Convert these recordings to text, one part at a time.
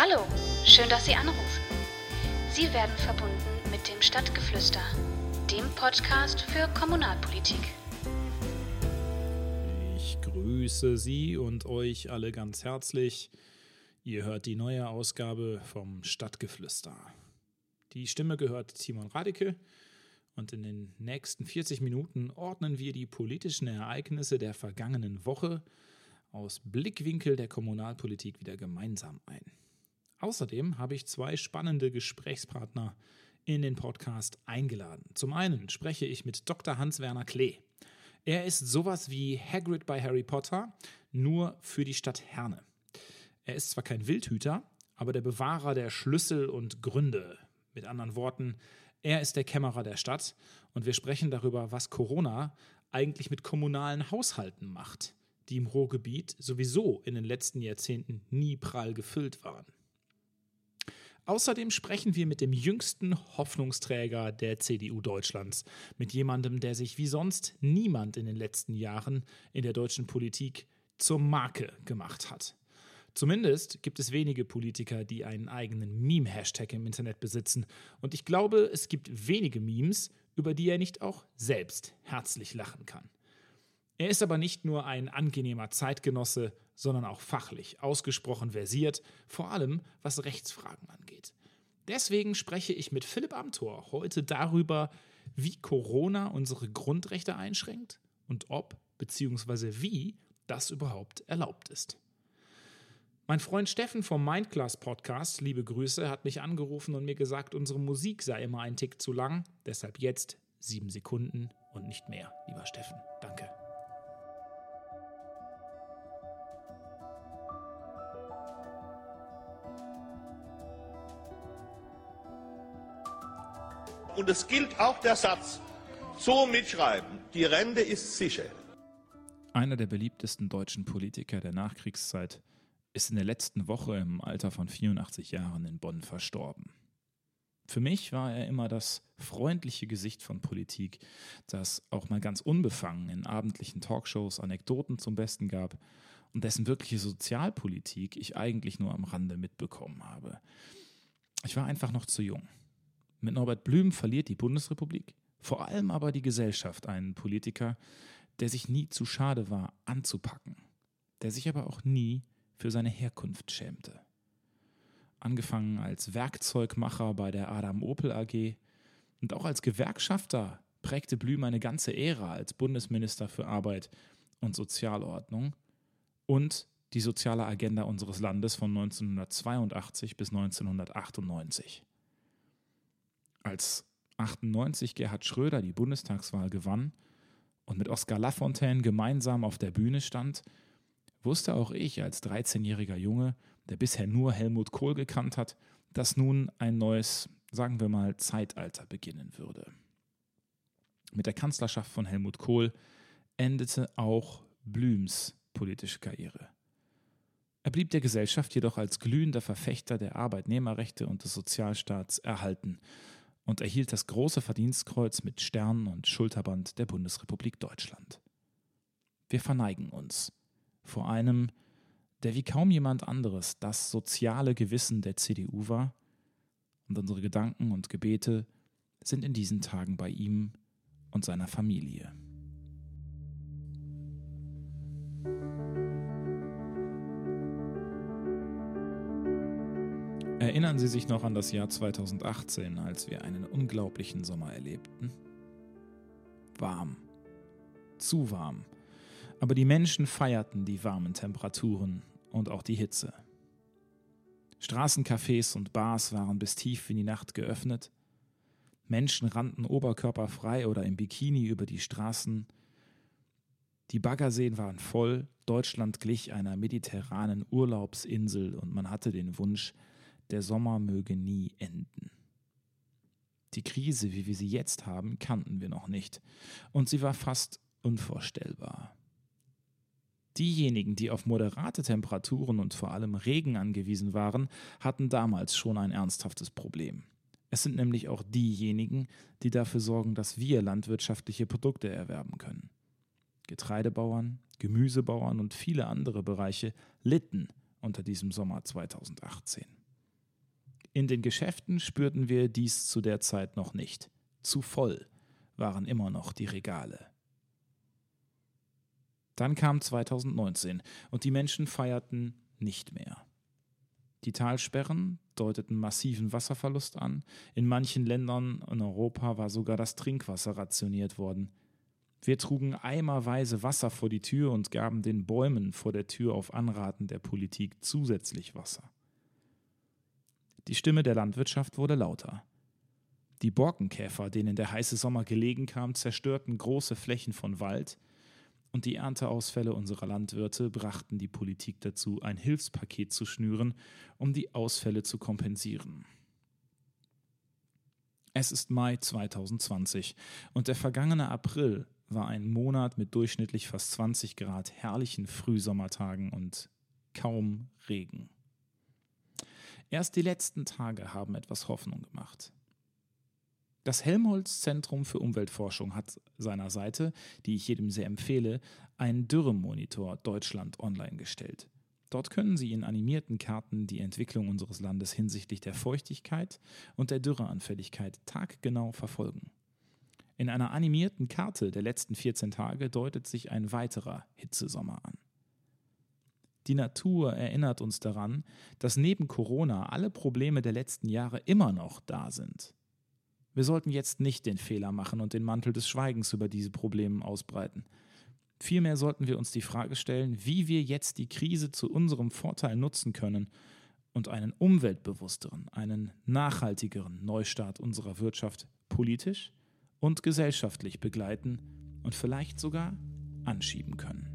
Hallo, schön, dass Sie anrufen. Sie werden verbunden mit dem Stadtgeflüster, dem Podcast für Kommunalpolitik. Ich grüße Sie und euch alle ganz herzlich. Ihr hört die neue Ausgabe vom Stadtgeflüster. Die Stimme gehört Timon Radike und in den nächsten 40 Minuten ordnen wir die politischen Ereignisse der vergangenen Woche aus Blickwinkel der Kommunalpolitik wieder gemeinsam ein. Außerdem habe ich zwei spannende Gesprächspartner in den Podcast eingeladen. Zum einen spreche ich mit Dr. Hans-Werner Klee. Er ist sowas wie Hagrid bei Harry Potter, nur für die Stadt Herne. Er ist zwar kein Wildhüter, aber der Bewahrer der Schlüssel und Gründe. Mit anderen Worten, er ist der Kämmerer der Stadt und wir sprechen darüber, was Corona eigentlich mit kommunalen Haushalten macht, die im Ruhrgebiet sowieso in den letzten Jahrzehnten nie prall gefüllt waren. Außerdem sprechen wir mit dem jüngsten Hoffnungsträger der CDU Deutschlands, mit jemandem, der sich wie sonst niemand in den letzten Jahren in der deutschen Politik zur Marke gemacht hat. Zumindest gibt es wenige Politiker, die einen eigenen Meme-Hashtag im Internet besitzen. Und ich glaube, es gibt wenige Memes, über die er nicht auch selbst herzlich lachen kann. Er ist aber nicht nur ein angenehmer Zeitgenosse, sondern auch fachlich ausgesprochen versiert, vor allem was Rechtsfragen angeht. Deswegen spreche ich mit Philipp Amthor heute darüber, wie Corona unsere Grundrechte einschränkt und ob bzw. wie das überhaupt erlaubt ist. Mein Freund Steffen vom Mindclass Podcast, liebe Grüße, hat mich angerufen und mir gesagt, unsere Musik sei immer ein Tick zu lang. Deshalb jetzt sieben Sekunden und nicht mehr, lieber Steffen. Danke. Und es gilt auch der Satz, so mitschreiben, die Rente ist sicher. Einer der beliebtesten deutschen Politiker der Nachkriegszeit ist in der letzten Woche im Alter von 84 Jahren in Bonn verstorben. Für mich war er immer das freundliche Gesicht von Politik, das auch mal ganz unbefangen in abendlichen Talkshows Anekdoten zum Besten gab und dessen wirkliche Sozialpolitik ich eigentlich nur am Rande mitbekommen habe. Ich war einfach noch zu jung. Mit Norbert Blüm verliert die Bundesrepublik, vor allem aber die Gesellschaft einen Politiker, der sich nie zu schade war, anzupacken, der sich aber auch nie für seine Herkunft schämte. Angefangen als Werkzeugmacher bei der Adam Opel AG und auch als Gewerkschafter prägte Blüm eine ganze Ära als Bundesminister für Arbeit und Sozialordnung und die soziale Agenda unseres Landes von 1982 bis 1998. Als 98 Gerhard Schröder die Bundestagswahl gewann und mit Oskar Lafontaine gemeinsam auf der Bühne stand, wusste auch ich als 13-jähriger Junge, der bisher nur Helmut Kohl gekannt hat, dass nun ein neues, sagen wir mal, Zeitalter beginnen würde. Mit der Kanzlerschaft von Helmut Kohl endete auch Blüms politische Karriere. Er blieb der Gesellschaft jedoch als glühender Verfechter der Arbeitnehmerrechte und des Sozialstaats erhalten und erhielt das große Verdienstkreuz mit Stern und Schulterband der Bundesrepublik Deutschland. Wir verneigen uns vor einem, der wie kaum jemand anderes das soziale Gewissen der CDU war, und unsere Gedanken und Gebete sind in diesen Tagen bei ihm und seiner Familie. Erinnern Sie sich noch an das Jahr 2018, als wir einen unglaublichen Sommer erlebten? Warm. Zu warm aber die Menschen feierten die warmen Temperaturen und auch die Hitze. Straßencafés und Bars waren bis tief in die Nacht geöffnet. Menschen rannten oberkörperfrei oder im Bikini über die Straßen. Die Baggerseen waren voll, Deutschland glich einer mediterranen Urlaubsinsel und man hatte den Wunsch, der Sommer möge nie enden. Die Krise, wie wir sie jetzt haben, kannten wir noch nicht, und sie war fast unvorstellbar. Diejenigen, die auf moderate Temperaturen und vor allem Regen angewiesen waren, hatten damals schon ein ernsthaftes Problem. Es sind nämlich auch diejenigen, die dafür sorgen, dass wir landwirtschaftliche Produkte erwerben können. Getreidebauern, Gemüsebauern und viele andere Bereiche litten unter diesem Sommer 2018. In den Geschäften spürten wir dies zu der Zeit noch nicht. Zu voll waren immer noch die Regale. Dann kam 2019 und die Menschen feierten nicht mehr. Die Talsperren deuteten massiven Wasserverlust an. In manchen Ländern in Europa war sogar das Trinkwasser rationiert worden. Wir trugen eimerweise Wasser vor die Tür und gaben den Bäumen vor der Tür auf Anraten der Politik zusätzlich Wasser. Die Stimme der Landwirtschaft wurde lauter. Die Borkenkäfer, denen der heiße Sommer gelegen kam, zerstörten große Flächen von Wald, und die Ernteausfälle unserer Landwirte brachten die Politik dazu, ein Hilfspaket zu schnüren, um die Ausfälle zu kompensieren. Es ist Mai 2020 und der vergangene April war ein Monat mit durchschnittlich fast 20 Grad herrlichen Frühsommertagen und kaum Regen. Erst die letzten Tage haben etwas Hoffnung gemacht. Das Helmholtz Zentrum für Umweltforschung hat seiner Seite, die ich jedem sehr empfehle, einen Dürremonitor Deutschland online gestellt. Dort können Sie in animierten Karten die Entwicklung unseres Landes hinsichtlich der Feuchtigkeit und der Dürreanfälligkeit taggenau verfolgen. In einer animierten Karte der letzten 14 Tage deutet sich ein weiterer Hitzesommer an. Die Natur erinnert uns daran, dass neben Corona alle Probleme der letzten Jahre immer noch da sind. Wir sollten jetzt nicht den Fehler machen und den Mantel des Schweigens über diese Probleme ausbreiten. Vielmehr sollten wir uns die Frage stellen, wie wir jetzt die Krise zu unserem Vorteil nutzen können und einen umweltbewussteren, einen nachhaltigeren Neustart unserer Wirtschaft politisch und gesellschaftlich begleiten und vielleicht sogar anschieben können.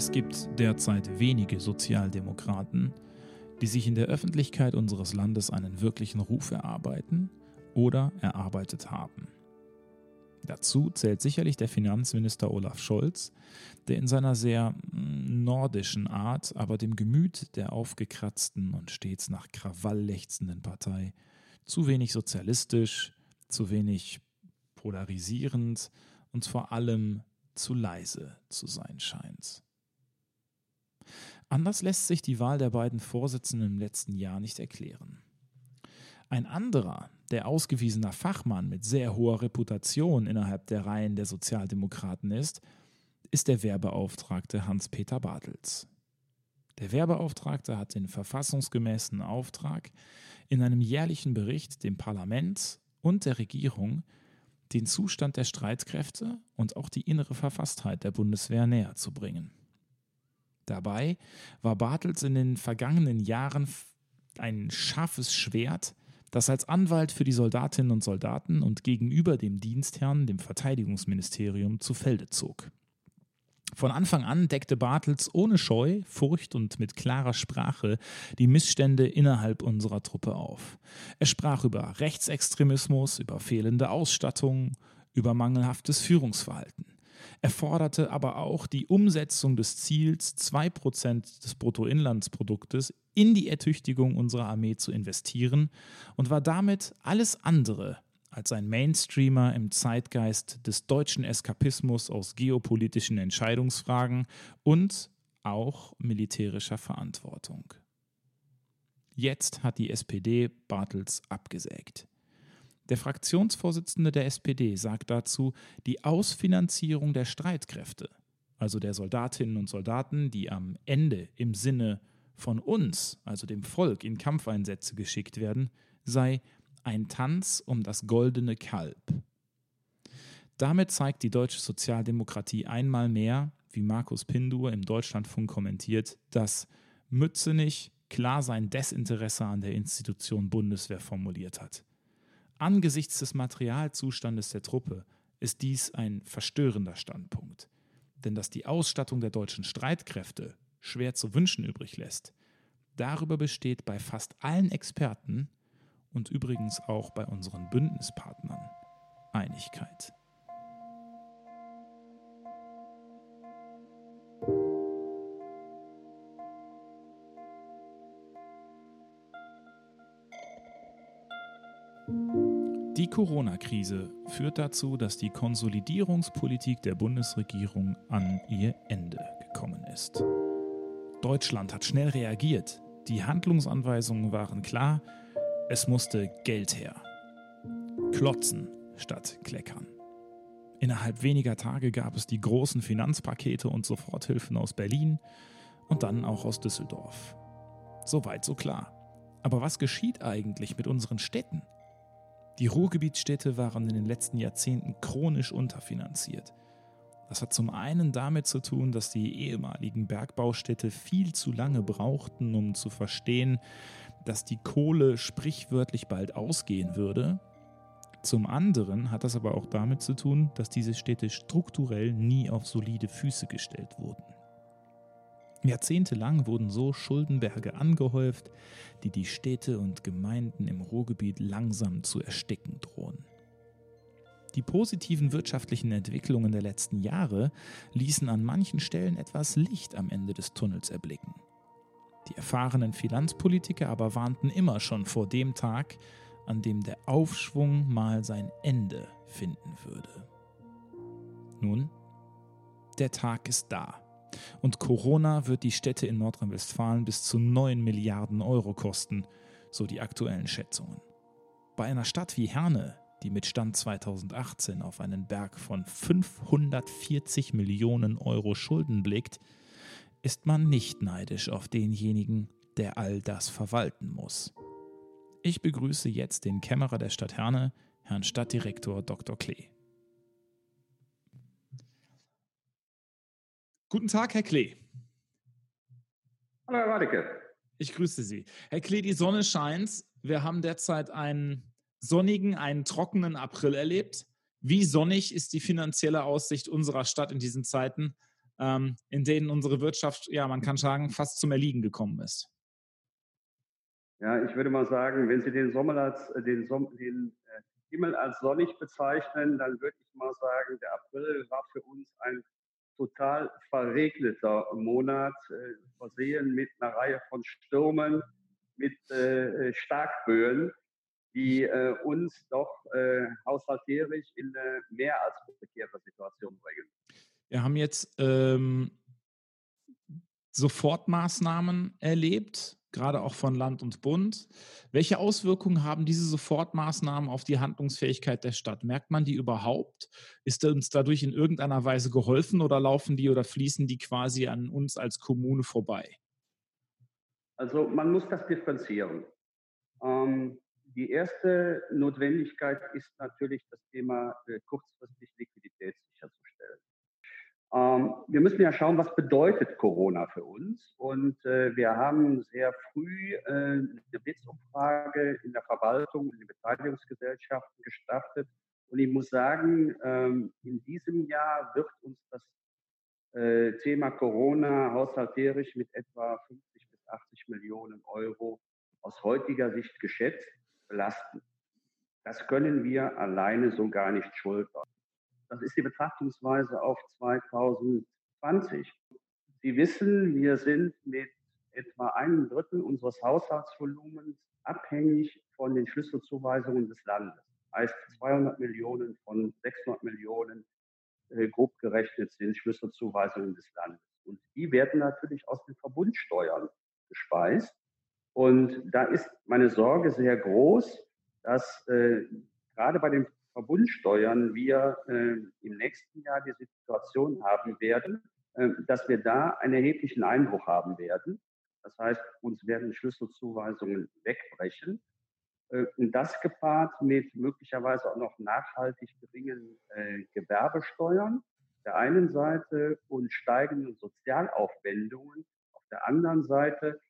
Es gibt derzeit wenige Sozialdemokraten, die sich in der Öffentlichkeit unseres Landes einen wirklichen Ruf erarbeiten oder erarbeitet haben. Dazu zählt sicherlich der Finanzminister Olaf Scholz, der in seiner sehr mm, nordischen Art, aber dem Gemüt der aufgekratzten und stets nach Krawall lechzenden Partei zu wenig sozialistisch, zu wenig polarisierend und vor allem zu leise zu sein scheint. Anders lässt sich die Wahl der beiden Vorsitzenden im letzten Jahr nicht erklären. Ein anderer, der ausgewiesener Fachmann mit sehr hoher Reputation innerhalb der Reihen der Sozialdemokraten ist, ist der Wehrbeauftragte Hans-Peter Bartels. Der Wehrbeauftragte hat den verfassungsgemäßen Auftrag, in einem jährlichen Bericht dem Parlament und der Regierung den Zustand der Streitkräfte und auch die innere Verfasstheit der Bundeswehr näher zu bringen. Dabei war Bartels in den vergangenen Jahren ein scharfes Schwert, das als Anwalt für die Soldatinnen und Soldaten und gegenüber dem Dienstherrn, dem Verteidigungsministerium, zu Felde zog. Von Anfang an deckte Bartels ohne Scheu, Furcht und mit klarer Sprache die Missstände innerhalb unserer Truppe auf. Er sprach über Rechtsextremismus, über fehlende Ausstattung, über mangelhaftes Führungsverhalten. Er forderte aber auch die Umsetzung des Ziels, 2% des Bruttoinlandsproduktes in die Ertüchtigung unserer Armee zu investieren und war damit alles andere als ein Mainstreamer im Zeitgeist des deutschen Eskapismus aus geopolitischen Entscheidungsfragen und auch militärischer Verantwortung. Jetzt hat die SPD Bartels abgesägt. Der Fraktionsvorsitzende der SPD sagt dazu, die Ausfinanzierung der Streitkräfte, also der Soldatinnen und Soldaten, die am Ende im Sinne von uns, also dem Volk, in Kampfeinsätze geschickt werden, sei ein Tanz um das goldene Kalb. Damit zeigt die deutsche Sozialdemokratie einmal mehr, wie Markus Pindur im Deutschlandfunk kommentiert, dass Mützenich klar sein Desinteresse an der Institution Bundeswehr formuliert hat. Angesichts des Materialzustandes der Truppe ist dies ein verstörender Standpunkt. Denn dass die Ausstattung der deutschen Streitkräfte schwer zu wünschen übrig lässt, darüber besteht bei fast allen Experten und übrigens auch bei unseren Bündnispartnern Einigkeit. Corona-Krise führt dazu, dass die Konsolidierungspolitik der Bundesregierung an ihr Ende gekommen ist. Deutschland hat schnell reagiert. Die Handlungsanweisungen waren klar, es musste Geld her. Klotzen statt Kleckern. Innerhalb weniger Tage gab es die großen Finanzpakete und Soforthilfen aus Berlin und dann auch aus Düsseldorf. Soweit so klar. Aber was geschieht eigentlich mit unseren Städten? Die Ruhrgebietsstädte waren in den letzten Jahrzehnten chronisch unterfinanziert. Das hat zum einen damit zu tun, dass die ehemaligen Bergbaustädte viel zu lange brauchten, um zu verstehen, dass die Kohle sprichwörtlich bald ausgehen würde. Zum anderen hat das aber auch damit zu tun, dass diese Städte strukturell nie auf solide Füße gestellt wurden. Jahrzehntelang wurden so Schuldenberge angehäuft, die die Städte und Gemeinden im Ruhrgebiet langsam zu ersticken drohen. Die positiven wirtschaftlichen Entwicklungen der letzten Jahre ließen an manchen Stellen etwas Licht am Ende des Tunnels erblicken. Die erfahrenen Finanzpolitiker aber warnten immer schon vor dem Tag, an dem der Aufschwung mal sein Ende finden würde. Nun, der Tag ist da. Und Corona wird die Städte in Nordrhein-Westfalen bis zu 9 Milliarden Euro kosten, so die aktuellen Schätzungen. Bei einer Stadt wie Herne, die mit Stand 2018 auf einen Berg von 540 Millionen Euro Schulden blickt, ist man nicht neidisch auf denjenigen, der all das verwalten muss. Ich begrüße jetzt den Kämmerer der Stadt Herne, Herrn Stadtdirektor Dr. Klee. Guten Tag, Herr Klee. Hallo, Herr Wadecke. Ich grüße Sie. Herr Klee, die Sonne scheint. Wir haben derzeit einen sonnigen, einen trockenen April erlebt. Wie sonnig ist die finanzielle Aussicht unserer Stadt in diesen Zeiten, ähm, in denen unsere Wirtschaft, ja, man kann sagen, fast zum Erliegen gekommen ist? Ja, ich würde mal sagen, wenn Sie den, Sommer als, äh, den, Som den äh, Himmel als sonnig bezeichnen, dann würde ich mal sagen, der April war für uns ein total verregneter Monat, äh, versehen mit einer Reihe von Stürmen, mit äh, Starkböen die äh, uns doch äh, haushalterisch in eine mehr als prekäre Situation bringen. Wir haben jetzt ähm, Sofortmaßnahmen erlebt, gerade auch von Land und Bund. Welche Auswirkungen haben diese Sofortmaßnahmen auf die Handlungsfähigkeit der Stadt? Merkt man die überhaupt? Ist uns dadurch in irgendeiner Weise geholfen oder laufen die oder fließen die quasi an uns als Kommune vorbei? Also man muss das differenzieren. Ähm, die erste Notwendigkeit ist natürlich das Thema äh, kurzfristig Liquidität sicherzustellen. Ähm, wir müssen ja schauen, was bedeutet Corona für uns. Und äh, wir haben sehr früh äh, eine Blitzumfrage in der Verwaltung, in den Beteiligungsgesellschaften gestartet. Und ich muss sagen, ähm, in diesem Jahr wird uns das äh, Thema Corona haushalterisch mit etwa 50 bis 80 Millionen Euro aus heutiger Sicht geschätzt belasten. Das können wir alleine so gar nicht schultern. Das ist die Betrachtungsweise auf 2020. Sie wissen, wir sind mit etwa einem Drittel unseres Haushaltsvolumens abhängig von den Schlüsselzuweisungen des Landes. Heißt 200 Millionen von 600 Millionen äh, grob gerechnet sind Schlüsselzuweisungen des Landes. Und die werden natürlich aus den Verbundsteuern gespeist. Und da ist meine Sorge sehr groß, dass äh, gerade bei den Verbundsteuern wir äh, im nächsten Jahr die Situation haben werden, äh, dass wir da einen erheblichen Einbruch haben werden. Das heißt, uns werden Schlüsselzuweisungen wegbrechen. Äh, und das gepaart mit möglicherweise auch noch nachhaltig geringen Gewerbesteuern der einen Seite und steigenden Sozialaufwendungen auf der anderen Seite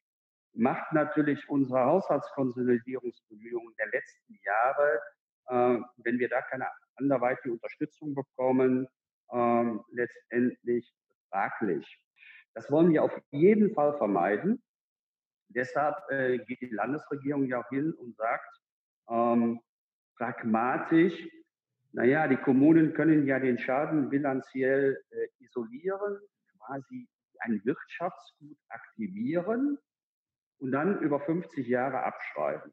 macht natürlich unsere Haushaltskonsolidierungsbemühungen der letzten Jahre, wenn wir da keine anderweitige Unterstützung bekommen, äh, letztendlich fraglich. Das wollen wir auf jeden Fall vermeiden. Deshalb äh, geht die Landesregierung ja auch hin und sagt, ähm, pragmatisch, naja, die Kommunen können ja den Schaden bilanziell äh, isolieren, quasi ein Wirtschaftsgut aktivieren und dann über 50 Jahre abschreiben.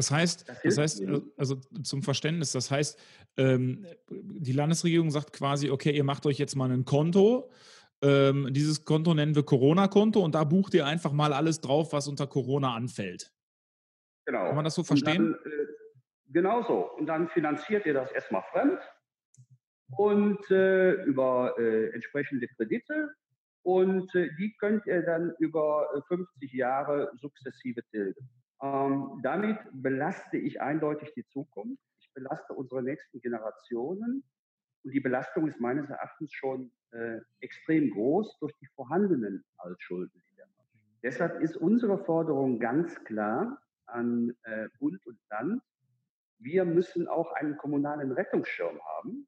Das heißt, das, das heißt, äh, also zum Verständnis, das heißt, ähm, die Landesregierung sagt quasi, okay, ihr macht euch jetzt mal ein Konto ähm, dieses Konto nennen wir Corona-Konto und da bucht ihr einfach mal alles drauf, was unter Corona anfällt. Genau. Kann man das so verstehen? Dann, äh, genau so. Und dann finanziert ihr das erstmal fremd und äh, über äh, entsprechende Kredite und äh, die könnt ihr dann über 50 äh, Jahre sukzessive tilgen. Ähm, damit belaste ich eindeutig die Zukunft. Ich belaste unsere nächsten Generationen. Und die Belastung ist meines Erachtens schon äh, extrem groß durch die vorhandenen Altschulden. Deshalb ist unsere Forderung ganz klar an äh, Bund und Land, wir müssen auch einen kommunalen Rettungsschirm haben,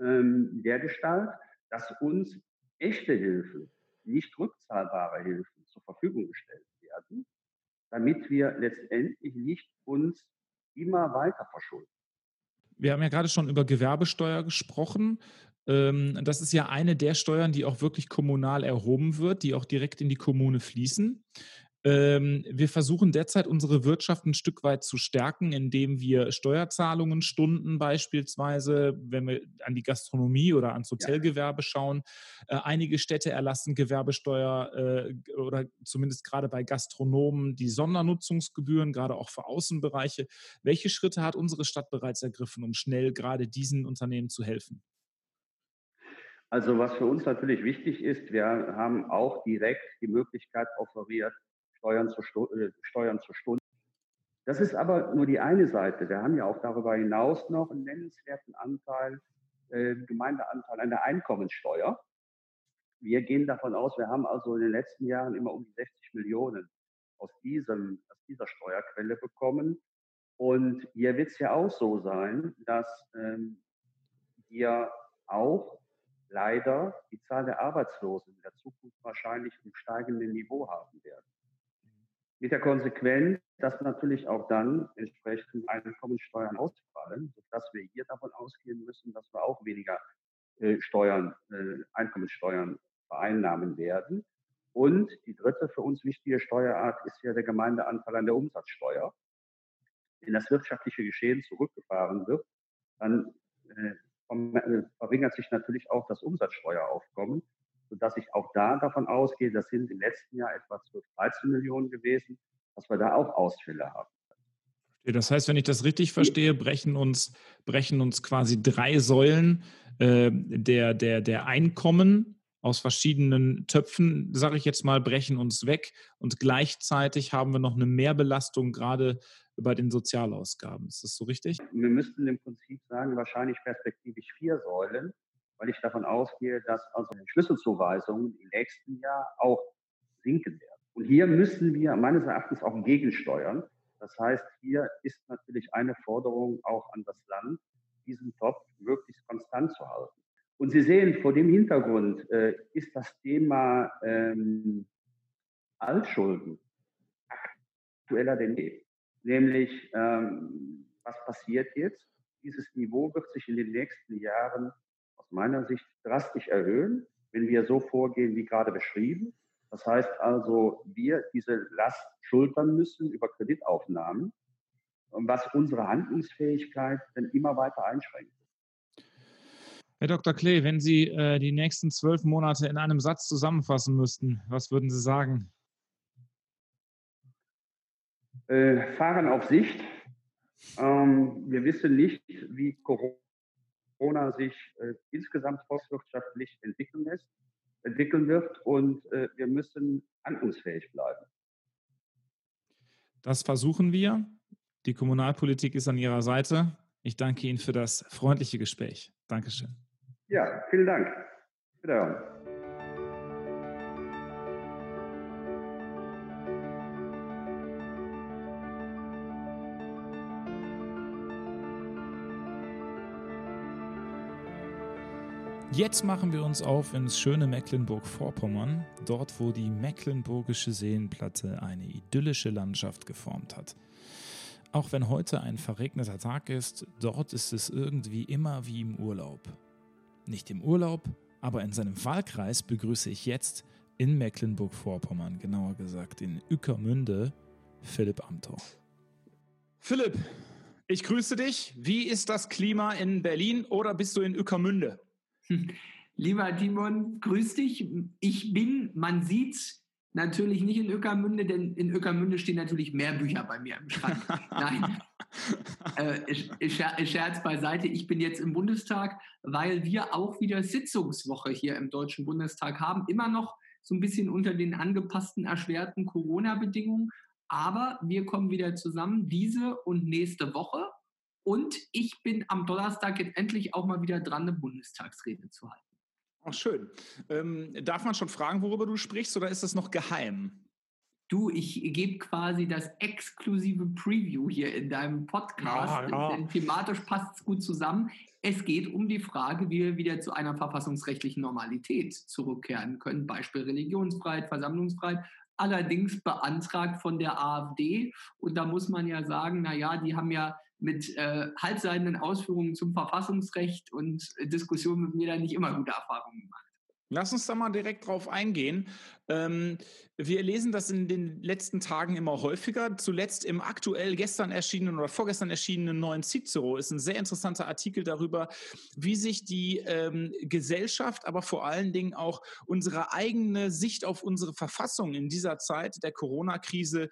ähm, der Gestalt, dass uns echte Hilfen, nicht rückzahlbare Hilfen zur Verfügung gestellt werden, damit wir letztendlich nicht uns immer weiter verschulden. Wir haben ja gerade schon über Gewerbesteuer gesprochen. Ähm, das ist ja eine der Steuern, die auch wirklich kommunal erhoben wird, die auch direkt in die Kommune fließen. Ähm, wir versuchen derzeit unsere Wirtschaft ein Stück weit zu stärken, indem wir Steuerzahlungen stunden beispielsweise, wenn wir an die Gastronomie oder ans Hotelgewerbe schauen. Äh, einige Städte erlassen Gewerbesteuer äh, oder zumindest gerade bei Gastronomen die Sondernutzungsgebühren, gerade auch für Außenbereiche. Welche Schritte hat unsere Stadt bereits ergriffen, um schnell gerade diesen Unternehmen zu helfen? Also was für uns natürlich wichtig ist, wir haben auch direkt die Möglichkeit offeriert, Steuern zur, äh, Steuern zur Stunde. Das ist aber nur die eine Seite. Wir haben ja auch darüber hinaus noch einen nennenswerten Anteil, äh, Gemeindeanteil an der Einkommenssteuer. Wir gehen davon aus, wir haben also in den letzten Jahren immer um die 60 Millionen aus, diesem, aus dieser Steuerquelle bekommen. Und hier wird es ja auch so sein, dass ähm, wir auch leider die Zahl der Arbeitslosen in der Zukunft wahrscheinlich im steigenden Niveau haben werden. Mit der Konsequenz, dass natürlich auch dann entsprechend Einkommensteuern ausfallen, sodass wir hier davon ausgehen müssen, dass wir auch weniger äh, Steuern, äh, Einkommenssteuern vereinnahmen werden. Und die dritte für uns wichtige Steuerart ist ja der Gemeindeanteil an der Umsatzsteuer. Wenn das wirtschaftliche Geschehen zurückgefahren wird, dann äh, äh verringert sich natürlich auch das Umsatzsteueraufkommen sodass ich auch da davon ausgehe, das sind im letzten Jahr etwa 12, 13 Millionen gewesen, dass wir da auch Ausfälle haben. Das heißt, wenn ich das richtig verstehe, brechen uns, brechen uns quasi drei Säulen äh, der, der, der Einkommen aus verschiedenen Töpfen, sage ich jetzt mal, brechen uns weg und gleichzeitig haben wir noch eine Mehrbelastung gerade bei den Sozialausgaben. Ist das so richtig? Wir müssten im Prinzip sagen, wahrscheinlich perspektivisch vier Säulen weil ich davon ausgehe, dass also Schlüsselzuweisungen im nächsten Jahr auch sinken werden. Und hier müssen wir meines Erachtens auch gegensteuern. Das heißt, hier ist natürlich eine Forderung auch an das Land, diesen Topf möglichst konstant zu halten. Und Sie sehen, vor dem Hintergrund äh, ist das Thema ähm, Altschulden aktueller denn je. Nämlich, ähm, was passiert jetzt? Dieses Niveau wird sich in den nächsten Jahren meiner Sicht drastisch erhöhen, wenn wir so vorgehen wie gerade beschrieben. Das heißt also, wir diese Last schultern müssen über Kreditaufnahmen, was unsere Handlungsfähigkeit dann immer weiter einschränkt. Herr Dr. Klee, wenn Sie äh, die nächsten zwölf Monate in einem Satz zusammenfassen müssten, was würden Sie sagen? Äh, fahren auf Sicht. Ähm, wir wissen nicht, wie Corona Corona sich äh, insgesamt volkswirtschaftlich entwickeln lässt, entwickeln wird und äh, wir müssen handlungsfähig bleiben. Das versuchen wir. Die Kommunalpolitik ist an Ihrer Seite. Ich danke Ihnen für das freundliche Gespräch. Dankeschön. Ja, vielen Dank. Wiederhören. Jetzt machen wir uns auf ins schöne Mecklenburg-Vorpommern, dort wo die Mecklenburgische Seenplatte eine idyllische Landschaft geformt hat. Auch wenn heute ein verregneter Tag ist, dort ist es irgendwie immer wie im Urlaub. Nicht im Urlaub, aber in seinem Wahlkreis begrüße ich jetzt in Mecklenburg-Vorpommern, genauer gesagt in Ueckermünde, Philipp Amthor. Philipp, ich grüße dich. Wie ist das Klima in Berlin oder bist du in Ueckermünde? Lieber Timon, grüß dich. Ich bin, man sieht's, natürlich nicht in Öckermünde, denn in Öckermünde stehen natürlich mehr Bücher bei mir im Schrank. Nein, äh, Scherz beiseite. Ich bin jetzt im Bundestag, weil wir auch wieder Sitzungswoche hier im Deutschen Bundestag haben. Immer noch so ein bisschen unter den angepassten, erschwerten Corona-Bedingungen. Aber wir kommen wieder zusammen diese und nächste Woche. Und ich bin am Donnerstag jetzt endlich auch mal wieder dran, eine Bundestagsrede zu halten. Ach, schön. Ähm, darf man schon fragen, worüber du sprichst, oder ist das noch geheim? Du, ich gebe quasi das exklusive Preview hier in deinem Podcast, ja, ja. denn thematisch passt es gut zusammen. Es geht um die Frage, wie wir wieder zu einer verfassungsrechtlichen Normalität zurückkehren können. Beispiel Religionsfreiheit, Versammlungsfreiheit, allerdings beantragt von der AfD. Und da muss man ja sagen, naja, die haben ja mit äh, halbseidenen Ausführungen zum Verfassungsrecht und äh, Diskussionen mit mir da nicht immer gute Erfahrungen gemacht. Lass uns da mal direkt drauf eingehen. Ähm, wir lesen das in den letzten Tagen immer häufiger. Zuletzt im aktuell gestern erschienenen oder vorgestern erschienenen neuen Cicero ist ein sehr interessanter Artikel darüber, wie sich die ähm, Gesellschaft, aber vor allen Dingen auch unsere eigene Sicht auf unsere Verfassung in dieser Zeit der Corona-Krise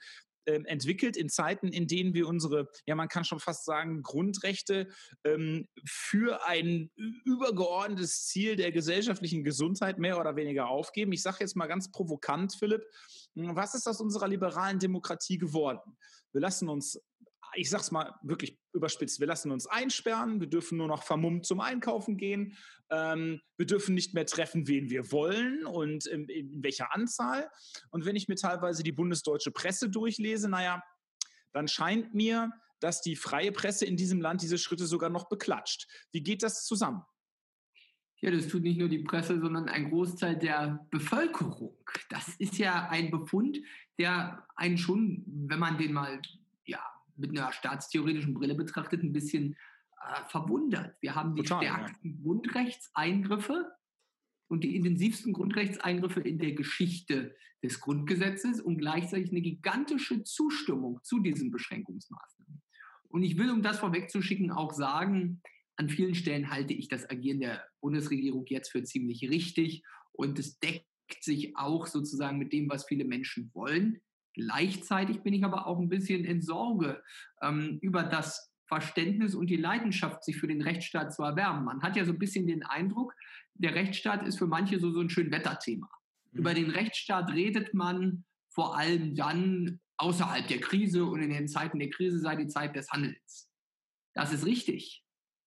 ähm, entwickelt in Zeiten, in denen wir unsere, ja, man kann schon fast sagen, Grundrechte ähm, für ein übergeordnetes Ziel der gesellschaftlichen Gesundheit mehr oder weniger aufgeben. Ich sage jetzt mal ganz provokant, Philipp, was ist aus unserer liberalen Demokratie geworden? Wir lassen uns ich sag's mal wirklich überspitzt, wir lassen uns einsperren, wir dürfen nur noch vermummt zum Einkaufen gehen, ähm, wir dürfen nicht mehr treffen, wen wir wollen und in, in, welcher Anzahl. Und wenn ich mir teilweise die bundesdeutsche Presse durchlese, naja, dann scheint mir, dass die freie Presse in diesem Land diese Schritte sogar noch beklatscht. Wie geht das zusammen? Ja, das tut nicht nur die Presse, sondern ein Großteil der Bevölkerung. Das ist ja ein Befund, der einen schon, wenn man den mal mit einer staatstheoretischen Brille betrachtet, ein bisschen äh, verwundert. Wir haben die Total, stärksten ja. Grundrechtseingriffe und die intensivsten Grundrechtseingriffe in der Geschichte des Grundgesetzes und gleichzeitig eine gigantische Zustimmung zu diesen Beschränkungsmaßnahmen. Und ich will, um das vorwegzuschicken, auch sagen, an vielen Stellen halte ich das Agieren der Bundesregierung jetzt für ziemlich richtig und es deckt sich auch sozusagen mit dem, was viele Menschen wollen. Gleichzeitig bin ich aber auch ein bisschen in Sorge ähm, über das Verständnis und die Leidenschaft, sich für den Rechtsstaat zu erwärmen. Man hat ja so ein bisschen den Eindruck, der Rechtsstaat ist für manche so, so ein schön Wetterthema. Mhm. Über den Rechtsstaat redet man vor allem dann außerhalb der Krise und in den Zeiten der Krise sei die Zeit des Handels. Das ist richtig.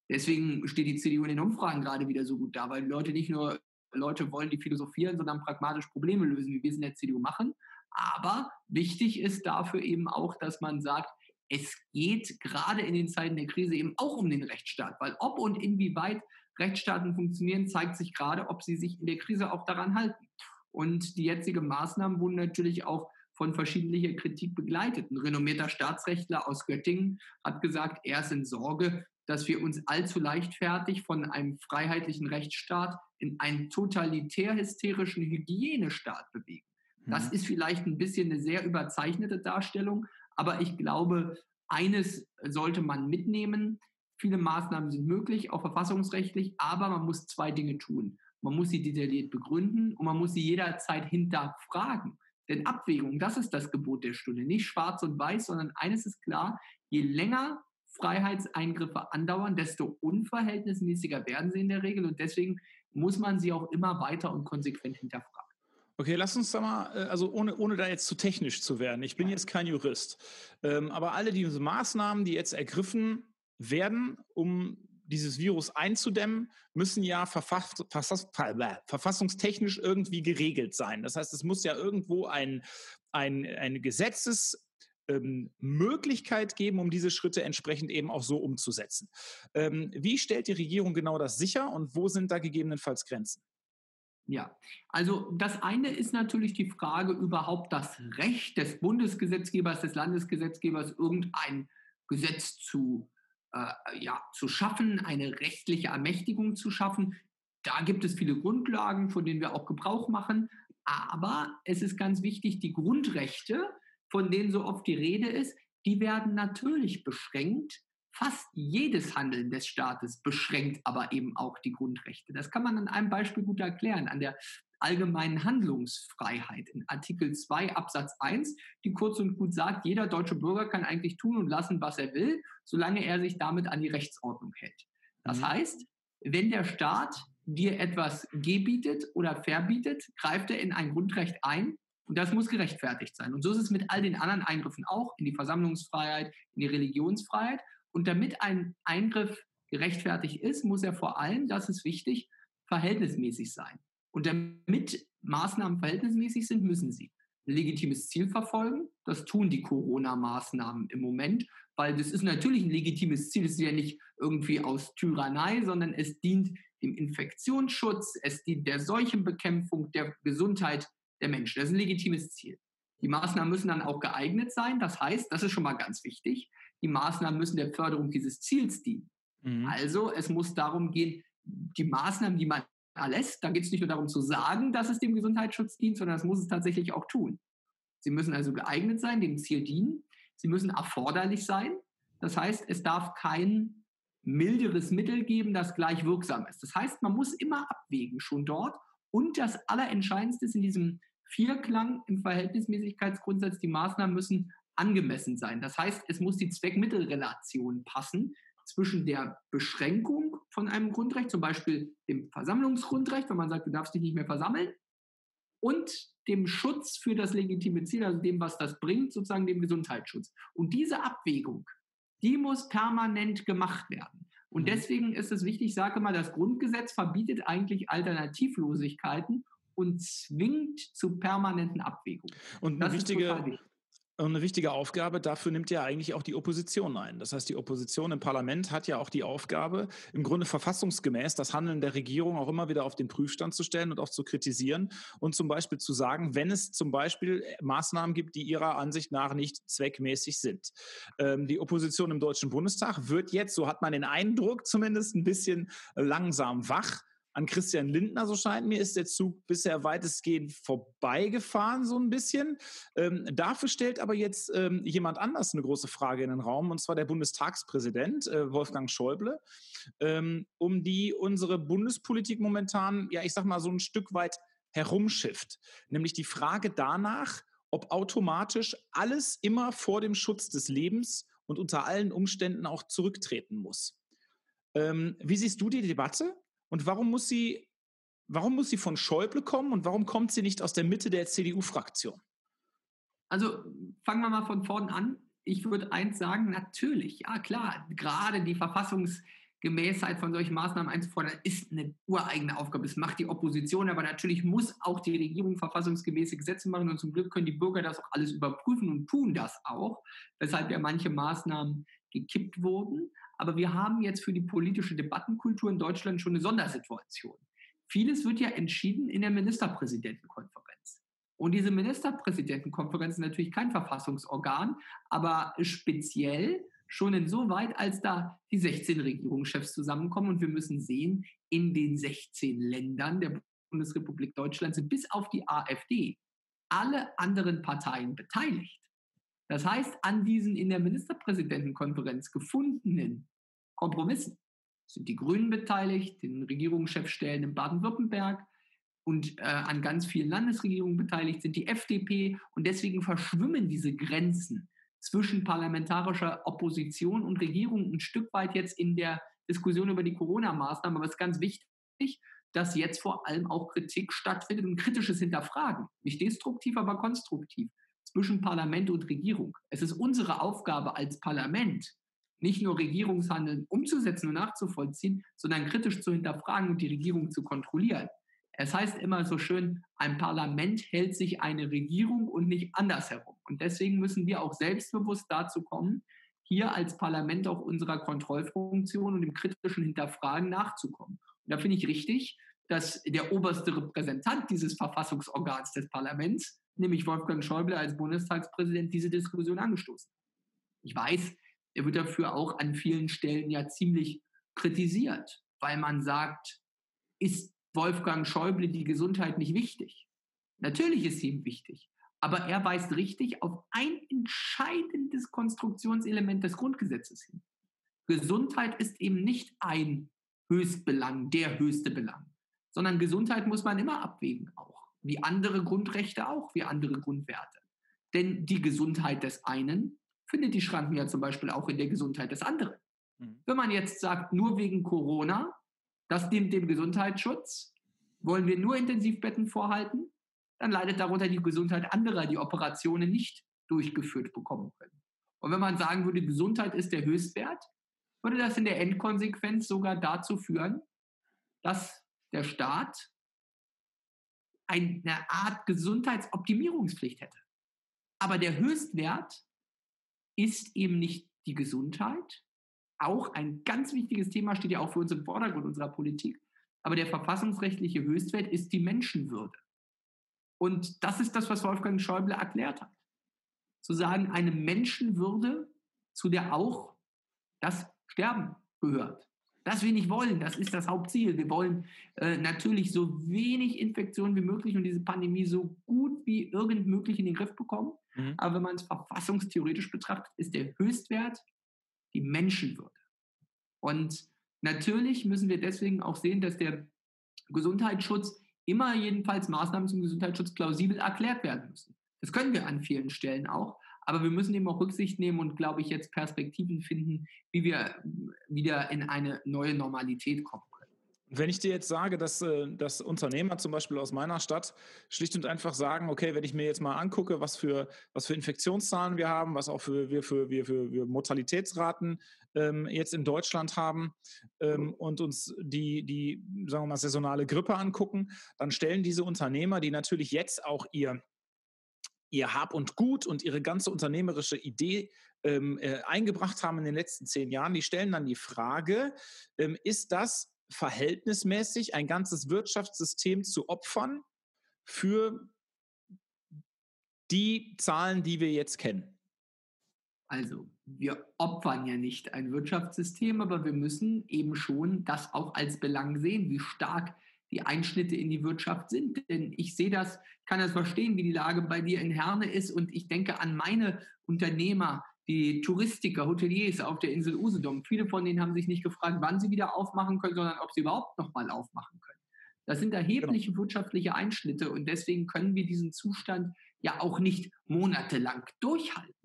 Deswegen steht die CDU in den Umfragen gerade wieder so gut da, weil Leute nicht nur Leute wollen, die philosophieren, sondern pragmatisch Probleme lösen, wie wir es in der CDU machen. Aber wichtig ist dafür eben auch, dass man sagt, es geht gerade in den Zeiten der Krise eben auch um den Rechtsstaat, weil ob und inwieweit Rechtsstaaten funktionieren, zeigt sich gerade, ob sie sich in der Krise auch daran halten. Und die jetzigen Maßnahmen wurden natürlich auch von verschiedentlicher Kritik begleitet. Ein renommierter Staatsrechtler aus Göttingen hat gesagt, er ist in Sorge, dass wir uns allzu leichtfertig von einem freiheitlichen Rechtsstaat in einen totalitär-hysterischen Hygienestaat bewegen. Das mhm. ist vielleicht ein bisschen eine sehr überzeichnete Darstellung, aber ich glaube, eines sollte man mitnehmen. Viele Maßnahmen sind möglich, auch verfassungsrechtlich, aber man muss zwei Dinge tun. Man muss sie detailliert begründen und man muss sie jederzeit hinterfragen. Denn Abwägung, das ist das Gebot der Stunde. Nicht schwarz und weiß, sondern eines ist klar, je länger Freiheitseingriffe andauern, desto unverhältnismäßiger werden sie in der Regel und deswegen muss man sie auch immer weiter und konsequent hinterfragen. Okay, lass uns da mal, äh, also ohne, ohne da jetzt zu technisch zu werden. Ich bin jetzt kein Jurist. Ähm, aber alle diese Maßnahmen, die jetzt ergriffen werden, um dieses Virus einzudämmen, müssen ja verfass, verfass, verfassungstechnisch irgendwie geregelt sein. Das heißt, es muss ja irgendwo ein, ein, eine Gesetzesmöglichkeit ähm, geben, um diese Schritte entsprechend eben auch so umzusetzen. Ähm, wie stellt die Regierung genau das sicher und wo sind da gegebenenfalls Grenzen? Ja, also das eine ist natürlich die Frage überhaupt das Recht des Bundesgesetzgebers, des Landesgesetzgebers, irgendein Gesetz zu, äh, ja, zu schaffen, eine rechtliche Ermächtigung zu schaffen. Da gibt es viele Grundlagen, von denen wir auch Gebrauch machen. Aber es ist ganz wichtig, die Grundrechte, von denen so oft die Rede ist, die werden natürlich beschränkt Fast jedes Handeln des Staates beschränkt aber eben auch die Grundrechte. Das kann man an einem Beispiel gut erklären, an der allgemeinen Handlungsfreiheit in Artikel 2 Absatz 1, die kurz und gut sagt, jeder deutsche Bürger kann eigentlich tun und lassen, was er will, solange er sich damit an die Rechtsordnung hält. Das mhm. heißt, wenn der Staat dir etwas gebietet oder verbietet, greift er in ein Grundrecht ein und das muss gerechtfertigt sein. Und so ist es mit all den anderen Eingriffen auch, in die Versammlungsfreiheit, in die Religionsfreiheit. Und damit ein Eingriff gerechtfertigt ist, muss er vor allem, das ist wichtig, verhältnismäßig sein. Und damit Maßnahmen verhältnismäßig sind, müssen sie ein legitimes Ziel verfolgen. Das tun die Corona-Maßnahmen im Moment, weil das ist natürlich ein legitimes Ziel. Es ist ja nicht irgendwie aus Tyrannei, sondern es dient dem Infektionsschutz, es dient der Seuchenbekämpfung, der Gesundheit der Menschen. Das ist ein legitimes Ziel. Die Maßnahmen müssen dann auch geeignet sein. Das heißt, das ist schon mal ganz wichtig, die Maßnahmen müssen der Förderung dieses Ziels dienen. Mhm. Also es muss darum gehen, die Maßnahmen, die man erlässt, da geht es nicht nur darum zu sagen, dass es dem Gesundheitsschutz dient, sondern es muss es tatsächlich auch tun. Sie müssen also geeignet sein, dem Ziel dienen. Sie müssen erforderlich sein. Das heißt, es darf kein milderes Mittel geben, das gleich wirksam ist. Das heißt, man muss immer abwägen, schon dort. Und das Allerentscheidendste ist in diesem Vierklang im Verhältnismäßigkeitsgrundsatz, die Maßnahmen müssen angemessen sein. Das heißt, es muss die Zweckmittelrelation passen zwischen der Beschränkung von einem Grundrecht, zum Beispiel dem Versammlungsgrundrecht, wenn man sagt, du darfst dich nicht mehr versammeln, und dem Schutz für das legitime Ziel, also dem, was das bringt, sozusagen dem Gesundheitsschutz. Und diese Abwägung, die muss permanent gemacht werden. Und mhm. deswegen ist es wichtig, ich sage mal, das Grundgesetz verbietet eigentlich Alternativlosigkeiten und zwingt zu permanenten Abwägungen. Und eine wichtige, und eine wichtige Aufgabe dafür nimmt ja eigentlich auch die Opposition ein. Das heißt, die Opposition im Parlament hat ja auch die Aufgabe, im Grunde verfassungsgemäß das Handeln der Regierung auch immer wieder auf den Prüfstand zu stellen und auch zu kritisieren und zum Beispiel zu sagen, wenn es zum Beispiel Maßnahmen gibt, die ihrer Ansicht nach nicht zweckmäßig sind. Ähm, die Opposition im Deutschen Bundestag wird jetzt, so hat man den Eindruck, zumindest ein bisschen langsam wach an Christian Lindner, so scheint mir, ist der Zug bisher weitestgehend vorbeigefahren, so ein bisschen. Ähm, dafür stellt aber jetzt ähm, jemand anders eine große Frage in den Raum, und zwar der Bundestagspräsident äh, Wolfgang Schäuble, ähm, um die unsere Bundespolitik momentan, ja, ich sag mal, so ein Stück weit herumschifft. Nämlich die Frage danach, ob automatisch alles immer vor dem Schutz des Lebens und unter allen Umständen auch zurücktreten muss. Ähm, wie siehst du die Debatte? Und warum muss sie, warum muss sie von Schäuble kommen und warum kommt sie nicht aus der Mitte der CDU-Fraktion? Also fangen wir mal von vorn an. Ich würde eins sagen, natürlich, ja klar, gerade die Verfassungsgemäßheit von solchen Maßnahmen einzufordern, ist eine ureigene Aufgabe. Das macht die Opposition, aber natürlich muss auch die Regierung verfassungsgemäße Gesetze machen und zum Glück können die Bürger das auch alles überprüfen und tun das auch, weshalb ja manche Maßnahmen gekippt wurden. Aber wir haben jetzt für die politische Debattenkultur in Deutschland schon eine Sondersituation. Vieles wird ja entschieden in der Ministerpräsidentenkonferenz. Und diese Ministerpräsidentenkonferenz ist natürlich kein Verfassungsorgan, aber speziell schon insoweit, als da die 16 Regierungschefs zusammenkommen. Und wir müssen sehen, in den 16 Ländern der Bundesrepublik Deutschland sind bis auf die AfD alle anderen Parteien beteiligt. Das heißt, an diesen in der Ministerpräsidentenkonferenz gefundenen Kompromissen sind die Grünen beteiligt, den Regierungschefstellen in Baden-Württemberg und äh, an ganz vielen Landesregierungen beteiligt sind die FDP. Und deswegen verschwimmen diese Grenzen zwischen parlamentarischer Opposition und Regierung ein Stück weit jetzt in der Diskussion über die Corona-Maßnahmen. Aber es ist ganz wichtig, dass jetzt vor allem auch Kritik stattfindet und kritisches Hinterfragen. Nicht destruktiv, aber konstruktiv zwischen Parlament und Regierung. Es ist unsere Aufgabe als Parlament, nicht nur Regierungshandeln umzusetzen und nachzuvollziehen, sondern kritisch zu hinterfragen und die Regierung zu kontrollieren. Es heißt immer so schön, ein Parlament hält sich eine Regierung und nicht andersherum. Und deswegen müssen wir auch selbstbewusst dazu kommen, hier als Parlament auch unserer Kontrollfunktion und dem kritischen Hinterfragen nachzukommen. Und da finde ich richtig, dass der oberste Repräsentant dieses Verfassungsorgans des Parlaments nämlich Wolfgang Schäuble als Bundestagspräsident, diese Diskussion angestoßen. Ich weiß, er wird dafür auch an vielen Stellen ja ziemlich kritisiert, weil man sagt, ist Wolfgang Schäuble die Gesundheit nicht wichtig? Natürlich ist sie ihm wichtig, aber er weist richtig auf ein entscheidendes Konstruktionselement des Grundgesetzes hin. Gesundheit ist eben nicht ein Höchstbelang, der höchste Belang, sondern Gesundheit muss man immer abwägen, auch wie andere Grundrechte auch, wie andere Grundwerte. Denn die Gesundheit des einen findet die Schranken ja zum Beispiel auch in der Gesundheit des anderen. Mhm. Wenn man jetzt sagt, nur wegen Corona, das nimmt dem Gesundheitsschutz, wollen wir nur Intensivbetten vorhalten, dann leidet darunter die Gesundheit anderer, die Operationen nicht durchgeführt bekommen können. Und wenn man sagen würde, Gesundheit ist der Höchstwert, würde das in der Endkonsequenz sogar dazu führen, dass der Staat eine Art Gesundheitsoptimierungspflicht hätte. Aber der Höchstwert ist eben nicht die Gesundheit. Auch ein ganz wichtiges Thema steht ja auch für uns im Vordergrund unserer Politik. Aber der verfassungsrechtliche Höchstwert ist die Menschenwürde. Und das ist das, was Wolfgang Schäuble erklärt hat. Zu sagen, eine Menschenwürde, zu der auch das Sterben gehört. Das wir nicht wollen, das ist das Hauptziel. Wir wollen äh, natürlich so wenig Infektionen wie möglich und diese Pandemie so gut wie irgend möglich in den Griff bekommen. Mhm. Aber wenn man es verfassungstheoretisch betrachtet, ist der Höchstwert die Menschenwürde. Und natürlich müssen wir deswegen auch sehen, dass der Gesundheitsschutz immer jedenfalls Maßnahmen zum Gesundheitsschutz plausibel erklärt werden müssen. Das können wir an vielen Stellen auch. Aber wir müssen eben auch Rücksicht nehmen und, glaube ich, jetzt Perspektiven finden, wie wir wieder in eine neue Normalität kommen können. Wenn ich dir jetzt sage, dass, äh, dass Unternehmer zum Beispiel aus meiner Stadt schlicht und einfach sagen, okay, wenn ich mir jetzt mal angucke, was für, was für Infektionszahlen wir haben, was auch für, wir für, wir für, wir Mortalitätsraten ähm, jetzt in Deutschland haben ähm, und uns die, die, sagen wir mal, saisonale Grippe angucken, dann stellen diese Unternehmer, die natürlich jetzt auch ihr ihr Hab und Gut und ihre ganze unternehmerische Idee ähm, äh, eingebracht haben in den letzten zehn Jahren, die stellen dann die Frage, ähm, ist das verhältnismäßig, ein ganzes Wirtschaftssystem zu opfern für die Zahlen, die wir jetzt kennen? Also, wir opfern ja nicht ein Wirtschaftssystem, aber wir müssen eben schon das auch als Belang sehen, wie stark die Einschnitte in die Wirtschaft sind. Denn ich sehe das, kann das verstehen, wie die Lage bei dir in Herne ist. Und ich denke an meine Unternehmer, die Touristiker, Hoteliers auf der Insel Usedom. Viele von denen haben sich nicht gefragt, wann sie wieder aufmachen können, sondern ob sie überhaupt noch mal aufmachen können. Das sind erhebliche genau. wirtschaftliche Einschnitte und deswegen können wir diesen Zustand ja auch nicht monatelang durchhalten.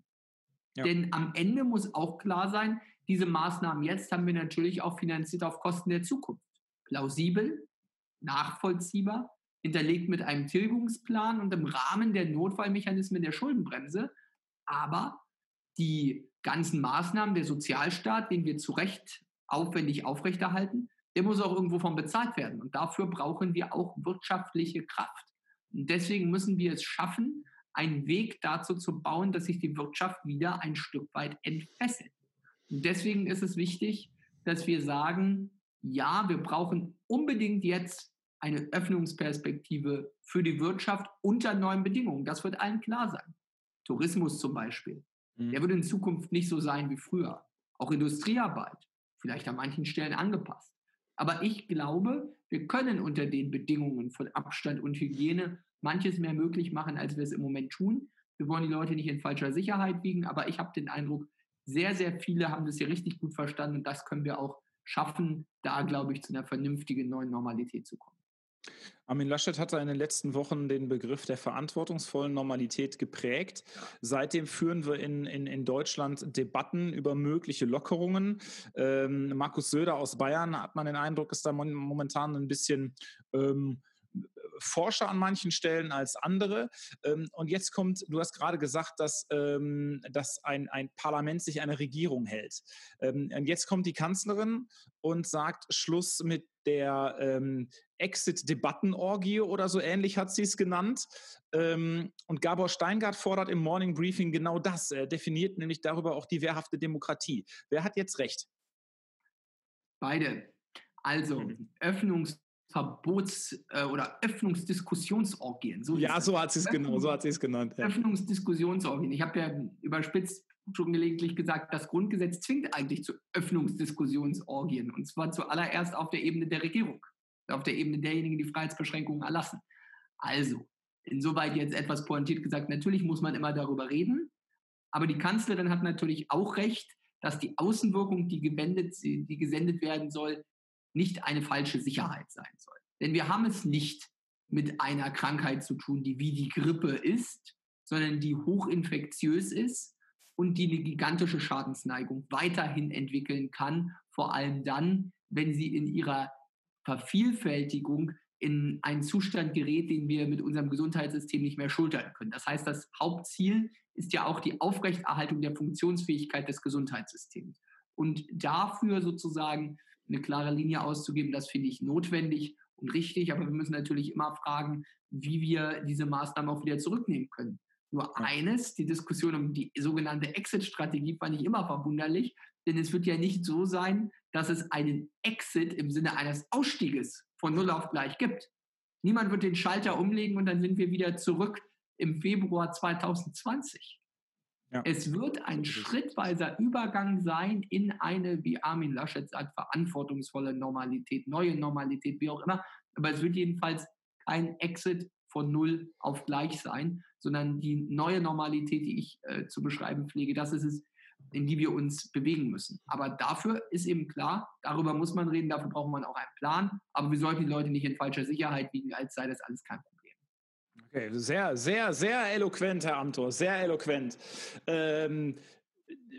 Ja. Denn am Ende muss auch klar sein, diese Maßnahmen jetzt haben wir natürlich auch finanziert auf Kosten der Zukunft. Plausibel, nachvollziehbar, hinterlegt mit einem Tilgungsplan und im Rahmen der Notfallmechanismen der Schuldenbremse. Aber die ganzen Maßnahmen, der Sozialstaat, den wir zu Recht aufwendig aufrechterhalten, der muss auch irgendwo von bezahlt werden. Und dafür brauchen wir auch wirtschaftliche Kraft. Und deswegen müssen wir es schaffen, einen Weg dazu zu bauen, dass sich die Wirtschaft wieder ein Stück weit entfesselt. Und deswegen ist es wichtig, dass wir sagen, ja, wir brauchen unbedingt jetzt eine Öffnungsperspektive für die Wirtschaft unter neuen Bedingungen. Das wird allen klar sein. Tourismus zum Beispiel. Mhm. Der wird in Zukunft nicht so sein wie früher. Auch Industriearbeit, vielleicht an manchen Stellen angepasst. Aber ich glaube, wir können unter den Bedingungen von Abstand und Hygiene manches mehr möglich machen, als wir es im Moment tun. Wir wollen die Leute nicht in falscher Sicherheit wiegen, aber ich habe den Eindruck, sehr, sehr viele haben das hier richtig gut verstanden und das können wir auch schaffen, da, glaube ich, zu einer vernünftigen neuen Normalität zu kommen. Armin Laschet hatte in den letzten Wochen den Begriff der verantwortungsvollen Normalität geprägt. Seitdem führen wir in, in, in Deutschland Debatten über mögliche Lockerungen. Ähm, Markus Söder aus Bayern hat man den Eindruck, ist da momentan ein bisschen ähm, forscher an manchen Stellen als andere. Ähm, und jetzt kommt, du hast gerade gesagt, dass, ähm, dass ein, ein Parlament sich eine Regierung hält. Ähm, und jetzt kommt die Kanzlerin und sagt Schluss mit der ähm, Exit-Debattenorgie oder so ähnlich hat sie es genannt. Ähm, und Gabor Steingart fordert im Morning Briefing genau das. Er definiert nämlich darüber auch die wehrhafte Demokratie. Wer hat jetzt recht? Beide. Also mhm. Öffnungs- Verbots- äh, oder Öffnungsdiskussionsorgien. So ja, so hat sie es genau, so hat sie es genannt. Ja. Öffnungsdiskussionsorgien. Ich habe ja überspitzt schon gelegentlich gesagt, das Grundgesetz zwingt eigentlich zu Öffnungsdiskussionsorgien. Und zwar zuallererst auf der Ebene der Regierung, auf der Ebene derjenigen, die Freiheitsbeschränkungen erlassen. Also, insoweit jetzt etwas pointiert gesagt, natürlich muss man immer darüber reden. Aber die Kanzlerin hat natürlich auch recht, dass die Außenwirkung, die, gewendet, die gesendet werden soll, nicht eine falsche Sicherheit sein soll. Denn wir haben es nicht mit einer Krankheit zu tun, die wie die Grippe ist, sondern die hochinfektiös ist und die eine gigantische Schadensneigung weiterhin entwickeln kann, vor allem dann, wenn sie in ihrer Vervielfältigung in einen Zustand gerät, den wir mit unserem Gesundheitssystem nicht mehr schultern können. Das heißt, das Hauptziel ist ja auch die Aufrechterhaltung der Funktionsfähigkeit des Gesundheitssystems. Und dafür sozusagen eine klare Linie auszugeben, das finde ich notwendig und richtig. Aber wir müssen natürlich immer fragen, wie wir diese Maßnahmen auch wieder zurücknehmen können. Nur eines, die Diskussion um die sogenannte Exit-Strategie fand ich immer verwunderlich, denn es wird ja nicht so sein, dass es einen Exit im Sinne eines Ausstieges von Null auf gleich gibt. Niemand wird den Schalter umlegen und dann sind wir wieder zurück im Februar 2020. Ja. Es wird ein schrittweiser Übergang sein in eine, wie Armin Laschet sagt, verantwortungsvolle Normalität, neue Normalität, wie auch immer. Aber es wird jedenfalls kein Exit von Null auf gleich sein, sondern die neue Normalität, die ich äh, zu beschreiben pflege, das ist es, in die wir uns bewegen müssen. Aber dafür ist eben klar, darüber muss man reden, dafür braucht man auch einen Plan. Aber wir sollten die Leute nicht in falscher Sicherheit wiegen, als sei das alles kein Problem. Okay, sehr, sehr, sehr eloquent, Herr Amthor, sehr eloquent. Ähm,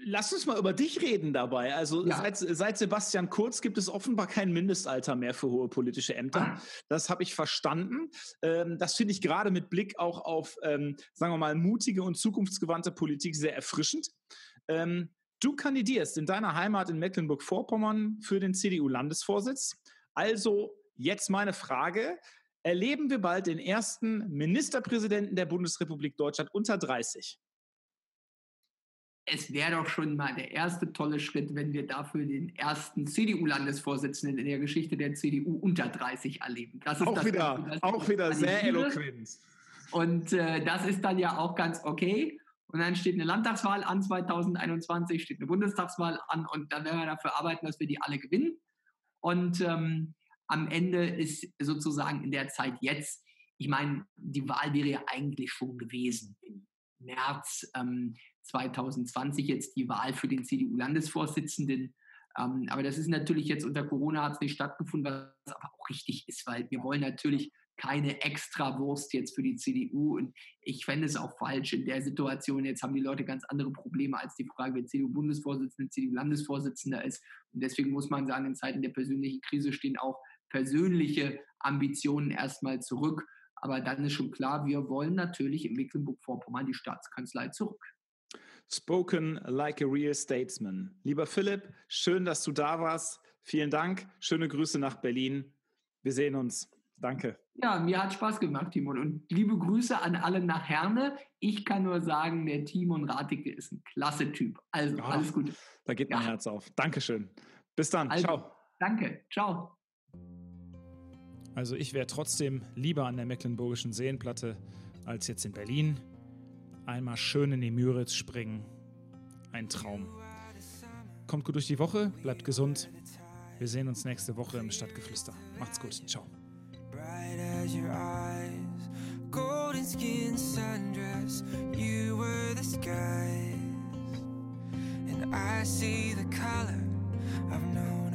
Lass uns mal über dich reden dabei. Also ja. seit, seit, Sebastian Kurz gibt es offenbar kein Mindestalter mehr für hohe politische Ämter. Ah. Das habe ich verstanden. Ähm, das finde ich gerade mit Blick auch auf, ähm, sagen wir mal, mutige und zukunftsgewandte Politik sehr erfrischend. Ähm, du kandidierst in deiner Heimat in Mecklenburg-Vorpommern für den CDU-Landesvorsitz. Also jetzt meine Frage. Erleben wir bald den ersten Ministerpräsidenten der Bundesrepublik Deutschland unter 30? es wäre doch schon mal der erste tolle Schritt, wenn wir dafür den ersten CDU-Landesvorsitzenden in der Geschichte der CDU unter 30 erleben. Das ist auch das, wieder, das auch wieder sehr eloquent. Und äh, das ist dann ja auch ganz okay. Und dann steht eine Landtagswahl an 2021, steht eine Bundestagswahl an und dann werden wir dafür arbeiten, dass wir die alle gewinnen. Und ähm, am Ende ist sozusagen in der Zeit jetzt, ich meine, die Wahl wäre ja eigentlich schon gewesen im März. Ähm, 2020 jetzt die Wahl für den CDU-Landesvorsitzenden. Ähm, aber das ist natürlich jetzt unter Corona hat es nicht stattgefunden, was aber auch richtig ist, weil wir wollen natürlich keine Extrawurst jetzt für die CDU. Und ich fände es auch falsch in der Situation. Jetzt haben die Leute ganz andere Probleme als die Frage, wer CDU-Bundesvorsitzender, CDU-Landesvorsitzender ist. Und deswegen muss man sagen, in Zeiten der persönlichen Krise stehen auch persönliche Ambitionen erstmal zurück. Aber dann ist schon klar, wir wollen natürlich in Mecklenburg-Vorpommern die Staatskanzlei zurück. Spoken like a real statesman. Lieber Philipp, schön, dass du da warst. Vielen Dank. Schöne Grüße nach Berlin. Wir sehen uns. Danke. Ja, mir hat Spaß gemacht, Timon. Und liebe Grüße an alle nach Herne. Ich kann nur sagen, der Timon Raticke ist ein klasse Typ. Also, Ach, alles Gute. Da geht mein ja. Herz auf. Dankeschön. Bis dann. Also, Ciao. Danke. Ciao. Also, ich wäre trotzdem lieber an der Mecklenburgischen Seenplatte als jetzt in Berlin. Einmal schön in die Müritz springen. Ein Traum. Kommt gut durch die Woche, bleibt gesund. Wir sehen uns nächste Woche im Stadtgeflüster. Macht's gut. Ciao. golden skin sundress, you were the skies, and I see the color of no